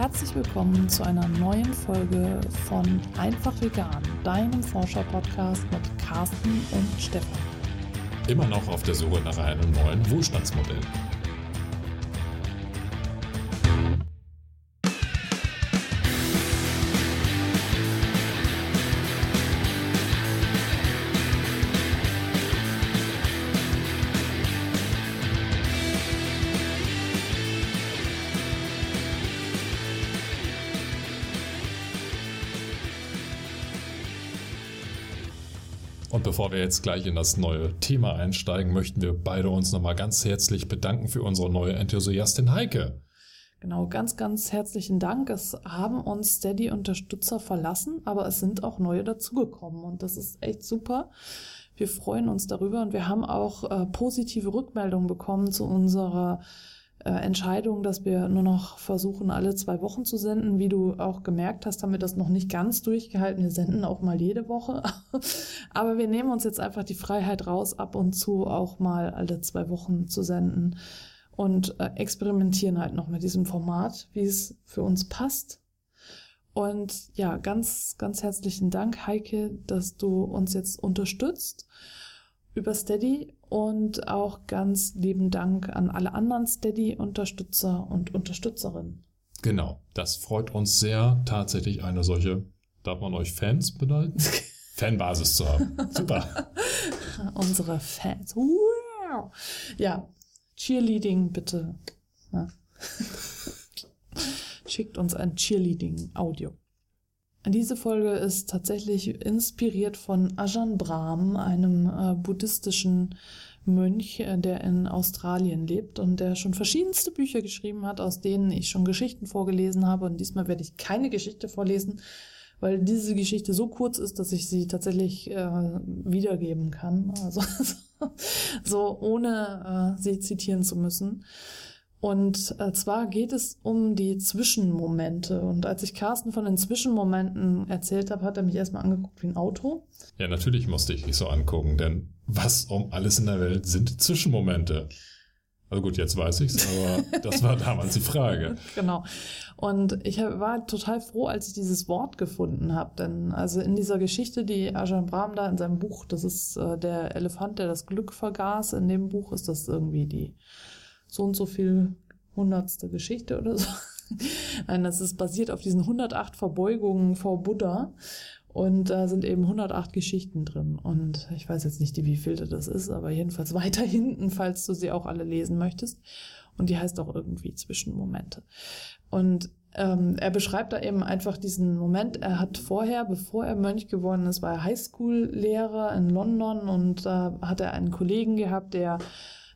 herzlich willkommen zu einer neuen Folge von Einfach Vegan, deinem Forscher-Podcast mit Carsten und Stefan. Immer noch auf der Suche nach einem neuen Wohlstandsmodell. Und bevor wir jetzt gleich in das neue Thema einsteigen, möchten wir beide uns nochmal ganz herzlich bedanken für unsere neue Enthusiastin Heike. Genau, ganz, ganz herzlichen Dank. Es haben uns Steady-Unterstützer verlassen, aber es sind auch neue dazugekommen und das ist echt super. Wir freuen uns darüber und wir haben auch äh, positive Rückmeldungen bekommen zu unserer äh, Entscheidung, dass wir nur noch versuchen, alle zwei Wochen zu senden. Wie du auch gemerkt hast, haben wir das noch nicht ganz durchgehalten. Wir senden auch mal jede Woche. Aber wir nehmen uns jetzt einfach die Freiheit raus, ab und zu auch mal alle zwei Wochen zu senden und äh, experimentieren halt noch mit diesem Format, wie es für uns passt. Und ja, ganz, ganz herzlichen Dank, Heike, dass du uns jetzt unterstützt über Steady und auch ganz lieben Dank an alle anderen Steady-Unterstützer und Unterstützerinnen. Genau, das freut uns sehr, tatsächlich eine solche, darf man euch Fans beneiden? Fanbasis zu haben. Super. Unsere Fans. Wow. Ja, Cheerleading bitte. Ja. Schickt uns ein Cheerleading-Audio. Diese Folge ist tatsächlich inspiriert von Ajahn Brahm, einem äh, buddhistischen Mönch, äh, der in Australien lebt und der schon verschiedenste Bücher geschrieben hat, aus denen ich schon Geschichten vorgelesen habe. Und diesmal werde ich keine Geschichte vorlesen, weil diese Geschichte so kurz ist, dass ich sie tatsächlich äh, wiedergeben kann. Also so ohne äh, sie zitieren zu müssen. Und äh, zwar geht es um die Zwischenmomente. Und als ich Carsten von den Zwischenmomenten erzählt habe, hat er mich erstmal angeguckt wie ein Auto. Ja, natürlich musste ich mich so angucken, denn was um alles in der Welt sind Zwischenmomente? Also gut, jetzt weiß ich's, aber das war damals die Frage. Genau. Und ich war total froh, als ich dieses Wort gefunden habe. Denn also in dieser Geschichte, die Ajahn Brahm da in seinem Buch, das ist äh, der Elefant, der das Glück vergaß, in dem Buch ist das irgendwie die so und so viel hundertste Geschichte oder so. Nein, das ist basiert auf diesen 108 Verbeugungen vor Buddha. Und da sind eben 108 Geschichten drin. Und ich weiß jetzt nicht, wie vielte das ist, aber jedenfalls weiter hinten, falls du sie auch alle lesen möchtest. Und die heißt auch irgendwie Zwischenmomente. Und ähm, er beschreibt da eben einfach diesen Moment. Er hat vorher, bevor er Mönch geworden ist, war er Highschool-Lehrer in London und da hat er einen Kollegen gehabt, der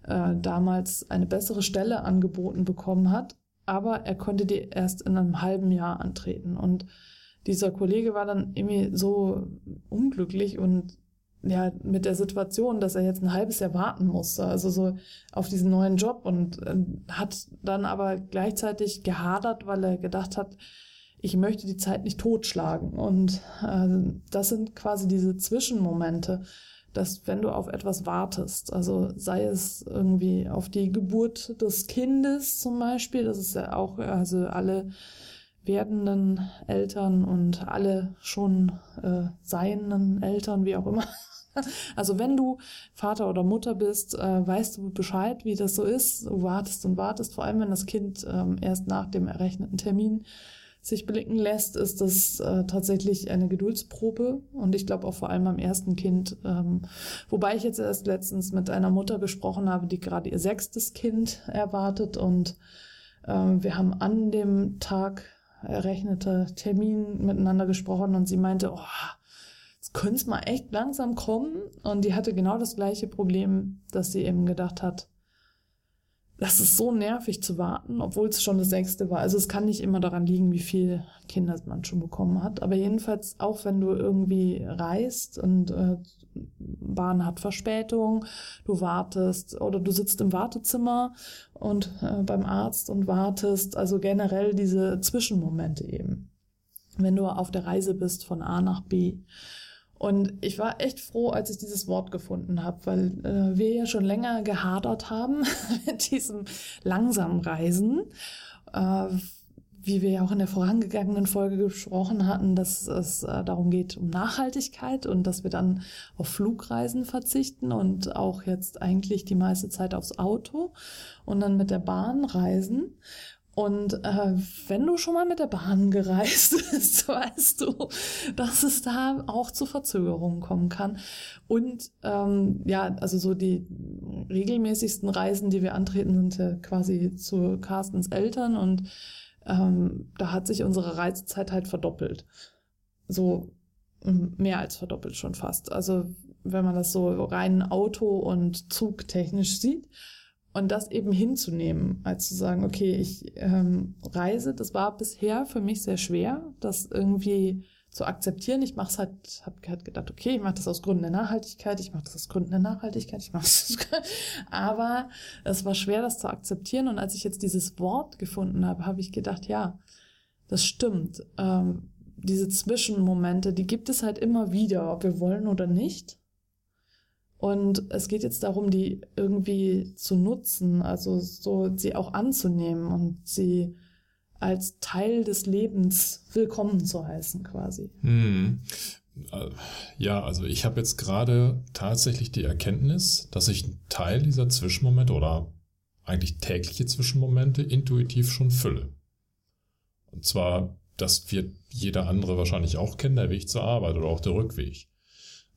äh, damals eine bessere Stelle angeboten bekommen hat, aber er konnte die erst in einem halben Jahr antreten. Und dieser Kollege war dann irgendwie so unglücklich und ja, mit der Situation, dass er jetzt ein halbes Jahr warten musste, also so auf diesen neuen Job und äh, hat dann aber gleichzeitig gehadert, weil er gedacht hat, ich möchte die Zeit nicht totschlagen. Und äh, das sind quasi diese Zwischenmomente, dass wenn du auf etwas wartest, also sei es irgendwie auf die Geburt des Kindes zum Beispiel, das ist ja auch, also alle werdenden Eltern und alle schon äh, seienden Eltern, wie auch immer. Also wenn du Vater oder Mutter bist, äh, weißt du Bescheid, wie das so ist. Du wartest und wartest, vor allem wenn das Kind ähm, erst nach dem errechneten Termin sich blicken lässt, ist das äh, tatsächlich eine Geduldsprobe. Und ich glaube auch vor allem am ersten Kind. Ähm, wobei ich jetzt erst letztens mit einer Mutter gesprochen habe, die gerade ihr sechstes Kind erwartet. Und äh, wir haben an dem Tag errechnete Termin miteinander gesprochen und sie meinte, oh, jetzt könnte es mal echt langsam kommen. Und die hatte genau das gleiche Problem, dass sie eben gedacht hat, das ist so nervig zu warten, obwohl es schon das sechste war. Also es kann nicht immer daran liegen, wie viele Kinder man schon bekommen hat. Aber jedenfalls auch wenn du irgendwie reist und äh, Bahn hat Verspätung, du wartest oder du sitzt im Wartezimmer und äh, beim Arzt und wartest. Also generell diese Zwischenmomente eben. Wenn du auf der Reise bist von A nach B. Und ich war echt froh, als ich dieses Wort gefunden habe, weil äh, wir ja schon länger gehadert haben mit diesem langsamen Reisen, äh, wie wir ja auch in der vorangegangenen Folge gesprochen hatten, dass es äh, darum geht, um Nachhaltigkeit und dass wir dann auf Flugreisen verzichten und auch jetzt eigentlich die meiste Zeit aufs Auto und dann mit der Bahn reisen. Und äh, wenn du schon mal mit der Bahn gereist bist, weißt du, dass es da auch zu Verzögerungen kommen kann. Und ähm, ja, also so die regelmäßigsten Reisen, die wir antreten, sind ja quasi zu Carstens Eltern und ähm, da hat sich unsere Reisezeit halt verdoppelt. So mehr als verdoppelt schon fast. Also wenn man das so rein Auto- und Zugtechnisch sieht. Und das eben hinzunehmen, als zu sagen, okay, ich ähm, reise, das war bisher für mich sehr schwer, das irgendwie zu akzeptieren. Ich mache es halt, habe halt gedacht, okay, ich mache das aus Gründen der Nachhaltigkeit, ich mache das aus Gründen der Nachhaltigkeit, ich mache das. Aber es war schwer, das zu akzeptieren. Und als ich jetzt dieses Wort gefunden habe, habe ich gedacht, ja, das stimmt. Ähm, diese Zwischenmomente, die gibt es halt immer wieder, ob wir wollen oder nicht. Und es geht jetzt darum, die irgendwie zu nutzen, also so sie auch anzunehmen und sie als Teil des Lebens willkommen zu heißen, quasi. Hm. Äh, ja, also ich habe jetzt gerade tatsächlich die Erkenntnis, dass ich einen Teil dieser Zwischenmomente oder eigentlich tägliche Zwischenmomente intuitiv schon fülle. Und zwar, das wird jeder andere wahrscheinlich auch kennen, der Weg zur Arbeit oder auch der Rückweg.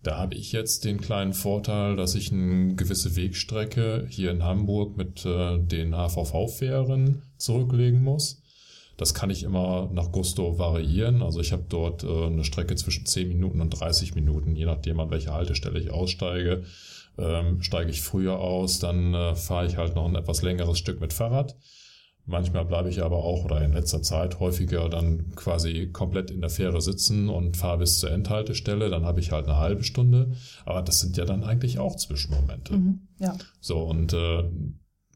Da habe ich jetzt den kleinen Vorteil, dass ich eine gewisse Wegstrecke hier in Hamburg mit äh, den HVV-Fähren zurücklegen muss. Das kann ich immer nach Gusto variieren. Also ich habe dort äh, eine Strecke zwischen 10 Minuten und 30 Minuten, je nachdem an welcher Haltestelle ich aussteige. Ähm, steige ich früher aus, dann äh, fahre ich halt noch ein etwas längeres Stück mit Fahrrad. Manchmal bleibe ich aber auch oder in letzter Zeit häufiger dann quasi komplett in der Fähre sitzen und fahre bis zur Endhaltestelle. Dann habe ich halt eine halbe Stunde. Aber das sind ja dann eigentlich auch Zwischenmomente. Mhm, ja. So, und äh,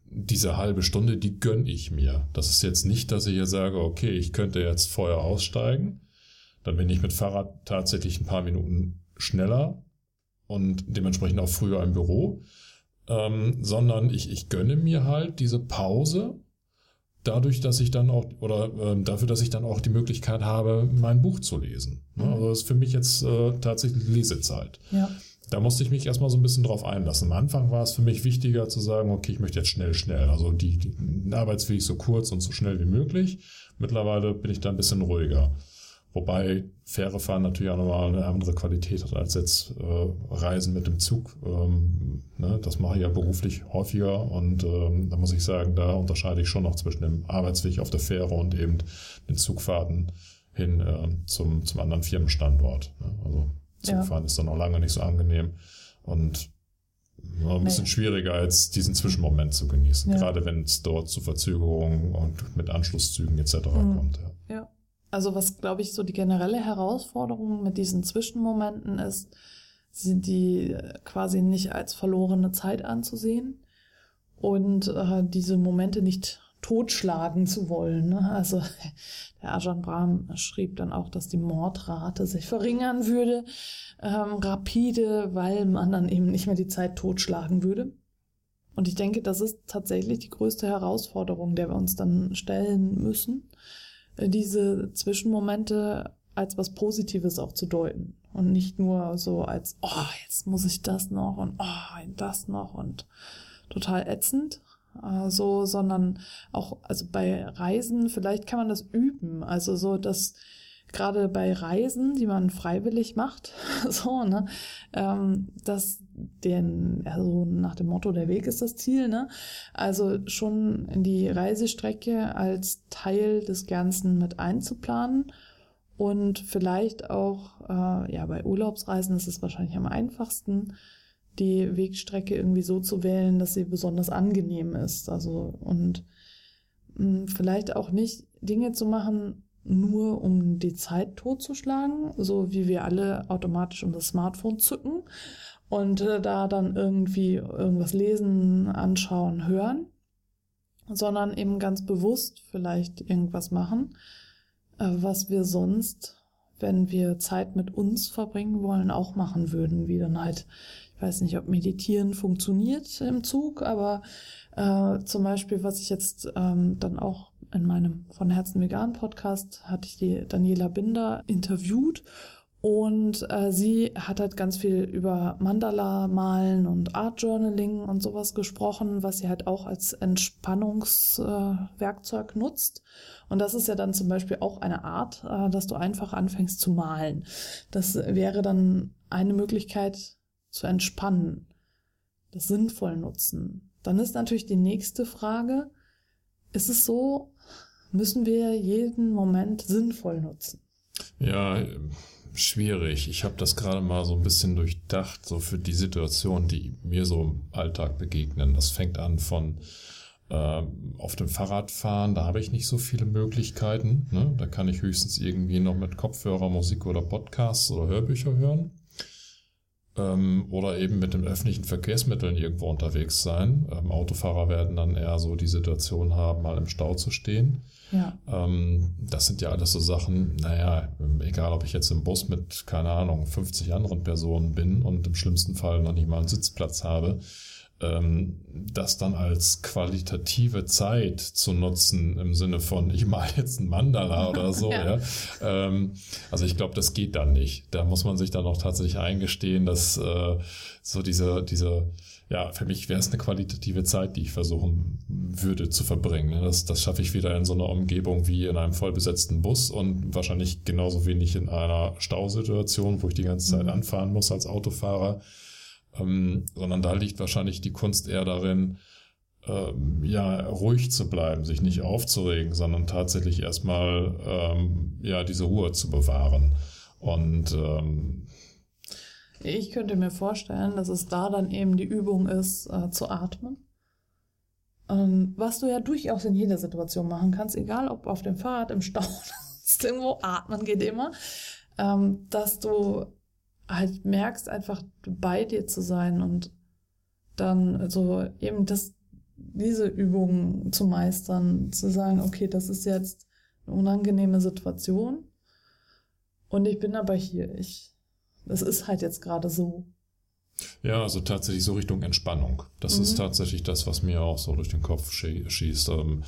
diese halbe Stunde, die gönn ich mir. Das ist jetzt nicht, dass ich hier sage, okay, ich könnte jetzt vorher aussteigen. Dann bin ich mit Fahrrad tatsächlich ein paar Minuten schneller und dementsprechend auch früher im Büro. Ähm, sondern ich, ich gönne mir halt diese Pause dadurch, dass ich dann auch, oder äh, dafür, dass ich dann auch die Möglichkeit habe, mein Buch zu lesen. Ne? Mhm. Also das ist für mich jetzt äh, tatsächlich Lesezeit. Ja. Da musste ich mich erstmal so ein bisschen drauf einlassen. Am Anfang war es für mich wichtiger zu sagen, okay, ich möchte jetzt schnell, schnell. Also die, die Arbeitsweg so kurz und so schnell wie möglich. Mittlerweile bin ich da ein bisschen ruhiger. Wobei Fähre fahren natürlich auch nochmal eine andere Qualität hat als jetzt äh, Reisen mit dem Zug. Ähm, ne, das mache ich ja beruflich häufiger und ähm, da muss ich sagen, da unterscheide ich schon noch zwischen dem Arbeitsweg auf der Fähre und eben den Zugfahrten hin äh, zum, zum anderen Firmenstandort. Ne? Also Zugfahren ja. ist dann auch lange nicht so angenehm und ja, ein bisschen schwieriger, als diesen Zwischenmoment zu genießen, ja. gerade wenn es dort zu Verzögerungen und mit Anschlusszügen etc. Mhm. kommt. Ja. ja. Also was, glaube ich, so die generelle Herausforderung mit diesen Zwischenmomenten ist, sie die quasi nicht als verlorene Zeit anzusehen und äh, diese Momente nicht totschlagen zu wollen. Ne? Also der Ajahn Brahm schrieb dann auch, dass die Mordrate sich verringern würde, ähm, rapide, weil man dann eben nicht mehr die Zeit totschlagen würde. Und ich denke, das ist tatsächlich die größte Herausforderung, der wir uns dann stellen müssen diese Zwischenmomente als was Positives auch zu deuten und nicht nur so als, oh, jetzt muss ich das noch und oh, das noch und total ätzend, äh, so, sondern auch, also bei Reisen, vielleicht kann man das üben, also so, dass gerade bei Reisen, die man freiwillig macht, so, ne, ähm, dass den, also nach dem Motto, der Weg ist das Ziel, ne, also schon die Reisestrecke als Teil des Ganzen mit einzuplanen und vielleicht auch, äh, ja, bei Urlaubsreisen ist es wahrscheinlich am einfachsten, die Wegstrecke irgendwie so zu wählen, dass sie besonders angenehm ist, also und mh, hm, vielleicht auch nicht Dinge zu machen, nur um die Zeit totzuschlagen, so wie wir alle automatisch unser Smartphone zücken und äh, da dann irgendwie irgendwas lesen, anschauen, hören, sondern eben ganz bewusst vielleicht irgendwas machen, äh, was wir sonst, wenn wir Zeit mit uns verbringen wollen, auch machen würden, wie dann halt, ich weiß nicht, ob Meditieren funktioniert im Zug, aber äh, zum Beispiel, was ich jetzt ähm, dann auch in meinem von Herzen vegan Podcast hatte ich die Daniela Binder interviewt und äh, sie hat halt ganz viel über Mandala malen und Art Journaling und sowas gesprochen, was sie halt auch als Entspannungswerkzeug äh, nutzt. Und das ist ja dann zum Beispiel auch eine Art, äh, dass du einfach anfängst zu malen. Das wäre dann eine Möglichkeit zu entspannen, das sinnvoll nutzen. Dann ist natürlich die nächste Frage, ist es so, müssen wir jeden Moment sinnvoll nutzen? Ja, schwierig. Ich habe das gerade mal so ein bisschen durchdacht, so für die Situation, die mir so im Alltag begegnen. Das fängt an von äh, auf dem Fahrrad fahren, da habe ich nicht so viele Möglichkeiten. Ne? Da kann ich höchstens irgendwie noch mit Kopfhörer, Musik oder Podcasts oder Hörbücher hören. Ähm, oder eben mit den öffentlichen Verkehrsmitteln irgendwo unterwegs sein. Ähm, Autofahrer werden dann eher so die Situation haben, mal im Stau zu stehen. Ja. Ähm, das sind ja alles so Sachen, naja, egal ob ich jetzt im Bus mit, keine Ahnung, 50 anderen Personen bin und im schlimmsten Fall noch nicht mal einen Sitzplatz habe, das dann als qualitative Zeit zu nutzen im Sinne von, ich mal jetzt ein Mandala oder so, ja. ja. Ähm, also ich glaube, das geht dann nicht. Da muss man sich dann auch tatsächlich eingestehen, dass äh, so diese, diese, ja, für mich wäre es eine qualitative Zeit, die ich versuchen würde zu verbringen. Das, das schaffe ich wieder in so einer Umgebung wie in einem vollbesetzten Bus und wahrscheinlich genauso wenig in einer Stausituation, wo ich die ganze Zeit mhm. anfahren muss als Autofahrer ähm, sondern da liegt wahrscheinlich die Kunst eher darin, ähm, ja, ruhig zu bleiben, sich nicht aufzuregen, sondern tatsächlich erstmal ähm, ja, diese Ruhe zu bewahren. Und ähm, ich könnte mir vorstellen, dass es da dann eben die Übung ist, äh, zu atmen. Ähm, was du ja durchaus in jeder Situation machen kannst, egal ob auf dem Fahrrad, im Stau, irgendwo atmen geht immer, ähm, dass du halt merkst, einfach bei dir zu sein und dann so eben das, diese Übungen zu meistern, zu sagen, okay, das ist jetzt eine unangenehme Situation und ich bin aber hier. Ich, es ist halt jetzt gerade so. Ja, also tatsächlich so Richtung Entspannung. Das mhm. ist tatsächlich das, was mir auch so durch den Kopf schießt. Ähm,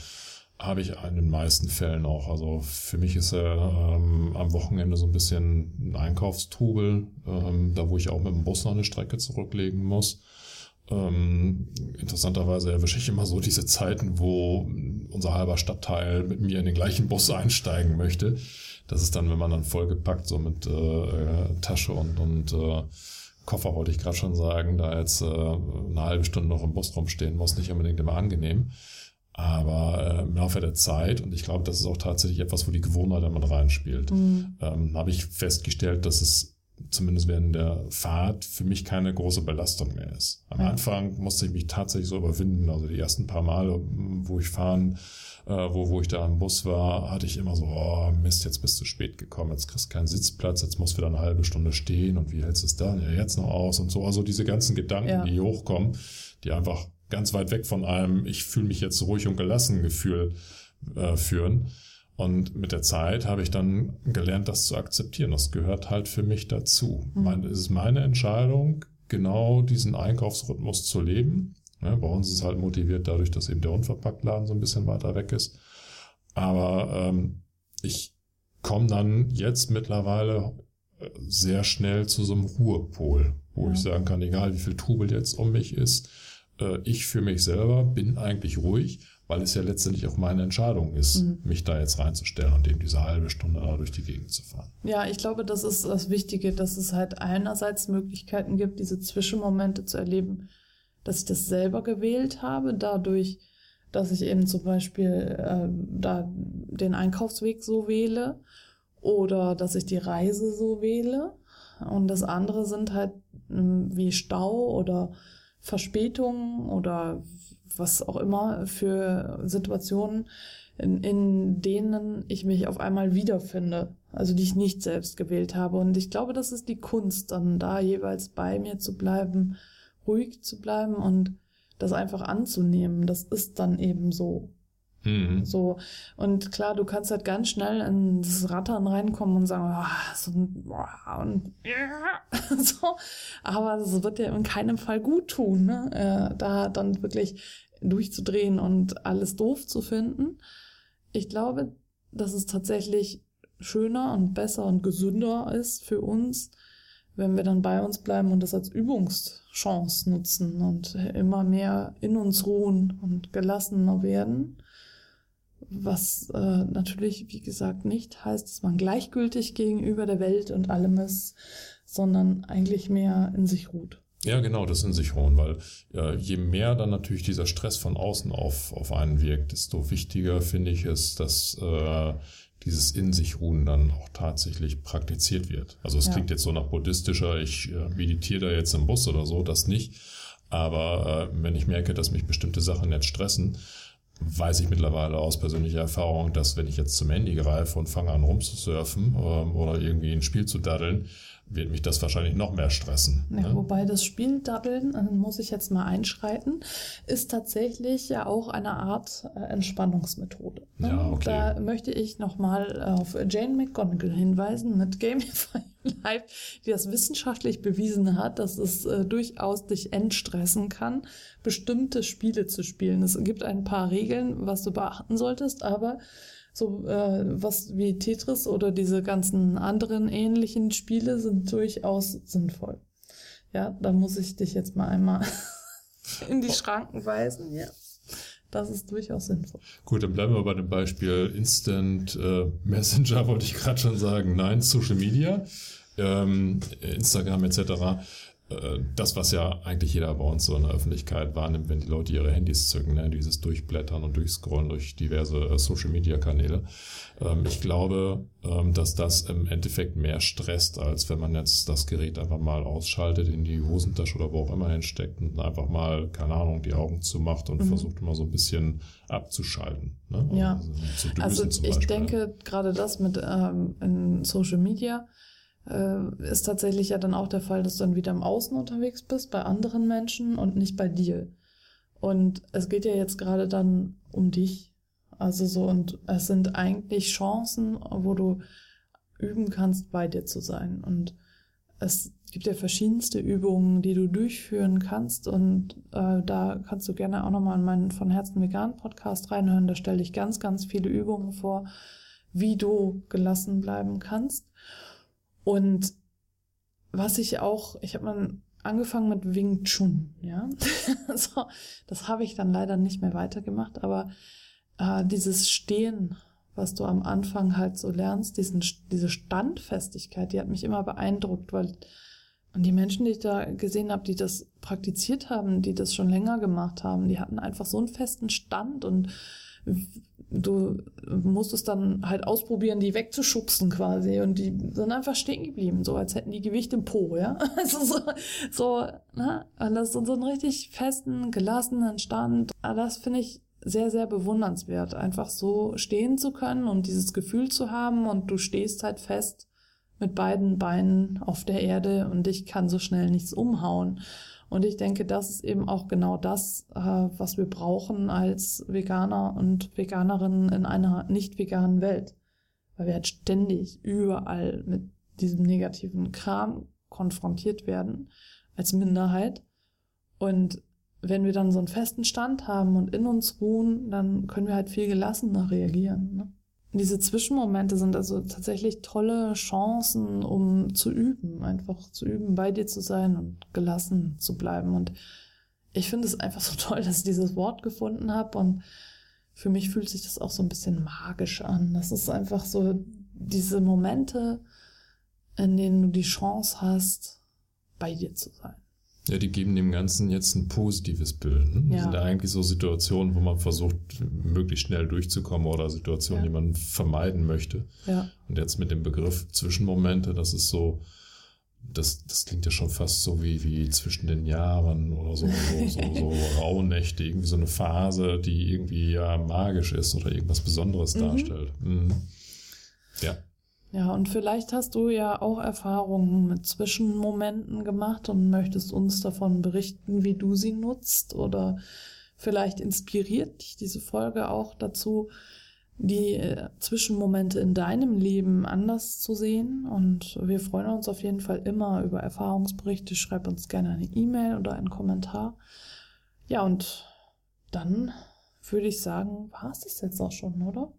habe ich in den meisten Fällen auch. Also für mich ist er ähm, am Wochenende so ein bisschen ein Einkaufstrubel, ähm, da wo ich auch mit dem Bus noch eine Strecke zurücklegen muss. Ähm, interessanterweise erwische ich immer so diese Zeiten, wo unser halber Stadtteil mit mir in den gleichen Bus einsteigen möchte. Das ist dann, wenn man dann vollgepackt so mit äh, Tasche und, und äh, Koffer wollte ich gerade schon sagen, da jetzt äh, eine halbe Stunde noch im Bus rumstehen muss, nicht unbedingt immer angenehm. Aber äh, im Laufe der Zeit, und ich glaube, das ist auch tatsächlich etwas, wo die Gewohnheit damit reinspielt, mhm. ähm, habe ich festgestellt, dass es zumindest während der Fahrt für mich keine große Belastung mehr ist. Am ja. Anfang musste ich mich tatsächlich so überwinden. Also die ersten paar Male, wo ich fahren, äh, wo, wo ich da am Bus war, hatte ich immer so, oh Mist, jetzt bist du spät gekommen, jetzt kriegst du keinen Sitzplatz, jetzt musst du wieder eine halbe Stunde stehen und wie hältst du es dann? Ja, jetzt noch aus und so. Also diese ganzen Gedanken, ja. die hochkommen, die einfach ganz weit weg von einem, ich fühle mich jetzt ruhig und gelassen Gefühl äh, führen. Und mit der Zeit habe ich dann gelernt, das zu akzeptieren. Das gehört halt für mich dazu. Mhm. Meine, es ist meine Entscheidung, genau diesen Einkaufsrhythmus zu leben. Ja, bei uns ist es halt motiviert dadurch, dass eben der Unverpacktladen so ein bisschen weiter weg ist. Aber ähm, ich komme dann jetzt mittlerweile äh, sehr schnell zu so einem Ruhepol, wo ja. ich sagen kann, egal wie viel Trubel jetzt um mich ist, äh, ich für mich selber bin eigentlich ruhig, weil es ja letztendlich auch meine Entscheidung ist, mhm. mich da jetzt reinzustellen und eben diese halbe Stunde da durch die Gegend zu fahren. Ja, ich glaube, das ist das Wichtige, dass es halt einerseits Möglichkeiten gibt, diese Zwischenmomente zu erleben, dass ich das selber gewählt habe, dadurch, dass ich eben zum Beispiel äh, da den Einkaufsweg so wähle oder dass ich die Reise so wähle. Und das andere sind halt äh, wie Stau oder Verspätungen oder was auch immer für Situationen, in, in denen ich mich auf einmal wiederfinde, also die ich nicht selbst gewählt habe. Und ich glaube, das ist die Kunst, dann da jeweils bei mir zu bleiben, ruhig zu bleiben und das einfach anzunehmen. Das ist dann eben so. Mhm. So. Und klar, du kannst halt ganz schnell in das Rattern reinkommen und sagen, oh, so oh, und ja, so. Aber das wird dir in keinem Fall gut tun, ne? Äh, da dann wirklich durchzudrehen und alles doof zu finden. ich glaube, dass es tatsächlich schöner und besser und gesünder ist für uns, wenn wir dann bei uns bleiben und das als Übungschance nutzen und immer mehr in uns ruhen und gelassener werden. Was äh, natürlich, wie gesagt, nicht heißt, dass man gleichgültig gegenüber der Welt und allem ist, sondern eigentlich mehr in sich ruht. Ja, genau, das in sich ruhen, weil äh, je mehr dann natürlich dieser Stress von außen auf, auf einen wirkt, desto wichtiger finde ich es, dass äh, dieses in sich ruhen dann auch tatsächlich praktiziert wird. Also es ja. klingt jetzt so nach buddhistischer, ich äh, meditiere da jetzt im Bus oder so, das nicht. Aber äh, wenn ich merke, dass mich bestimmte Sachen jetzt stressen, weiß ich mittlerweile aus persönlicher Erfahrung, dass wenn ich jetzt zum Handy greife und fange an rumzusurfen ähm, oder irgendwie ein Spiel zu daddeln, wird mich das wahrscheinlich noch mehr stressen. Ja, ne? Wobei das Spiel Daddeln, äh, muss ich jetzt mal einschreiten, ist tatsächlich ja auch eine Art äh, Entspannungsmethode. Ne? Ja, okay. Da möchte ich nochmal auf Jane McGonigal hinweisen mit Gamify Life, die das wissenschaftlich bewiesen hat, dass es äh, durchaus dich entstressen kann, bestimmte Spiele zu spielen. Es gibt ein paar Regeln, was du beachten solltest, aber so äh, was wie Tetris oder diese ganzen anderen ähnlichen Spiele sind durchaus sinnvoll. Ja, da muss ich dich jetzt mal einmal in die Schranken weisen, ja. Das ist durchaus sinnvoll. Gut, dann bleiben wir bei dem Beispiel Instant äh, Messenger, wollte ich gerade schon sagen. Nein, Social Media, ähm, Instagram etc. Äh, das, was ja eigentlich jeder bei uns so in der Öffentlichkeit wahrnimmt, wenn die Leute ihre Handys zücken, ne? dieses Durchblättern und Durchscrollen durch diverse äh, Social-Media-Kanäle. Ähm, ich glaube, ähm, dass das im Endeffekt mehr stresst, als wenn man jetzt das Gerät einfach mal ausschaltet, in die Hosentasche oder wo auch immer hinsteckt und einfach mal, keine Ahnung, die Augen zumacht und mhm. versucht immer so ein bisschen abzuschalten. Ne? Ja, also, also ich denke gerade das mit ähm, in Social Media, äh, ist tatsächlich ja dann auch der Fall, dass du dann wieder im Außen unterwegs bist, bei anderen Menschen und nicht bei dir. Und es geht ja jetzt gerade dann um dich. Also so, und es sind eigentlich Chancen, wo du üben kannst, bei dir zu sein. Und es gibt ja verschiedenste Übungen, die du durchführen kannst. Und äh, da kannst du gerne auch nochmal in meinen von Herzen vegan Podcast reinhören. Da stelle ich ganz, ganz viele Übungen vor, wie du gelassen bleiben kannst. Und was ich auch, ich habe mal angefangen mit Wing Chun, ja. so, das habe ich dann leider nicht mehr weitergemacht, aber äh, dieses Stehen, was du am Anfang halt so lernst, diesen, diese Standfestigkeit, die hat mich immer beeindruckt, weil und die Menschen, die ich da gesehen habe, die das praktiziert haben, die das schon länger gemacht haben, die hatten einfach so einen festen Stand und du musstest dann halt ausprobieren, die wegzuschubsen quasi und die sind einfach stehen geblieben, so als hätten die Gewicht im Po, ja. Also so, so ne? Und das ist so einen richtig festen, gelassenen Stand. Das finde ich sehr, sehr bewundernswert, einfach so stehen zu können und dieses Gefühl zu haben und du stehst halt fest mit beiden Beinen auf der Erde und dich kann so schnell nichts umhauen. Und ich denke, das ist eben auch genau das, äh, was wir brauchen als Veganer und Veganerinnen in einer nicht veganen Welt. Weil wir halt ständig überall mit diesem negativen Kram konfrontiert werden als Minderheit. Und wenn wir dann so einen festen Stand haben und in uns ruhen, dann können wir halt viel gelassener reagieren. Ne? Diese Zwischenmomente sind also tatsächlich tolle Chancen, um zu üben, einfach zu üben, bei dir zu sein und gelassen zu bleiben. Und ich finde es einfach so toll, dass ich dieses Wort gefunden habe und für mich fühlt sich das auch so ein bisschen magisch an. Das ist einfach so diese Momente, in denen du die Chance hast, bei dir zu sein. Ja, die geben dem Ganzen jetzt ein positives Bild. Ne? Das ja. sind ja eigentlich so Situationen, wo man versucht, möglichst schnell durchzukommen oder Situationen, ja. die man vermeiden möchte. Ja. Und jetzt mit dem Begriff Zwischenmomente, das ist so, das, das klingt ja schon fast so wie, wie zwischen den Jahren oder so, so, so, so Rauhnächte, irgendwie so eine Phase, die irgendwie ja magisch ist oder irgendwas Besonderes mhm. darstellt. Mhm. Ja. Ja, und vielleicht hast du ja auch Erfahrungen mit Zwischenmomenten gemacht und möchtest uns davon berichten, wie du sie nutzt oder vielleicht inspiriert dich diese Folge auch dazu, die äh, Zwischenmomente in deinem Leben anders zu sehen. Und wir freuen uns auf jeden Fall immer über Erfahrungsberichte. Schreib uns gerne eine E-Mail oder einen Kommentar. Ja, und dann würde ich sagen, war es das jetzt auch schon, oder?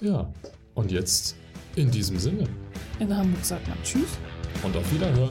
Ja, und jetzt in diesem Sinne In Hamburg sagt man Tschüss. und auf Wiederhören.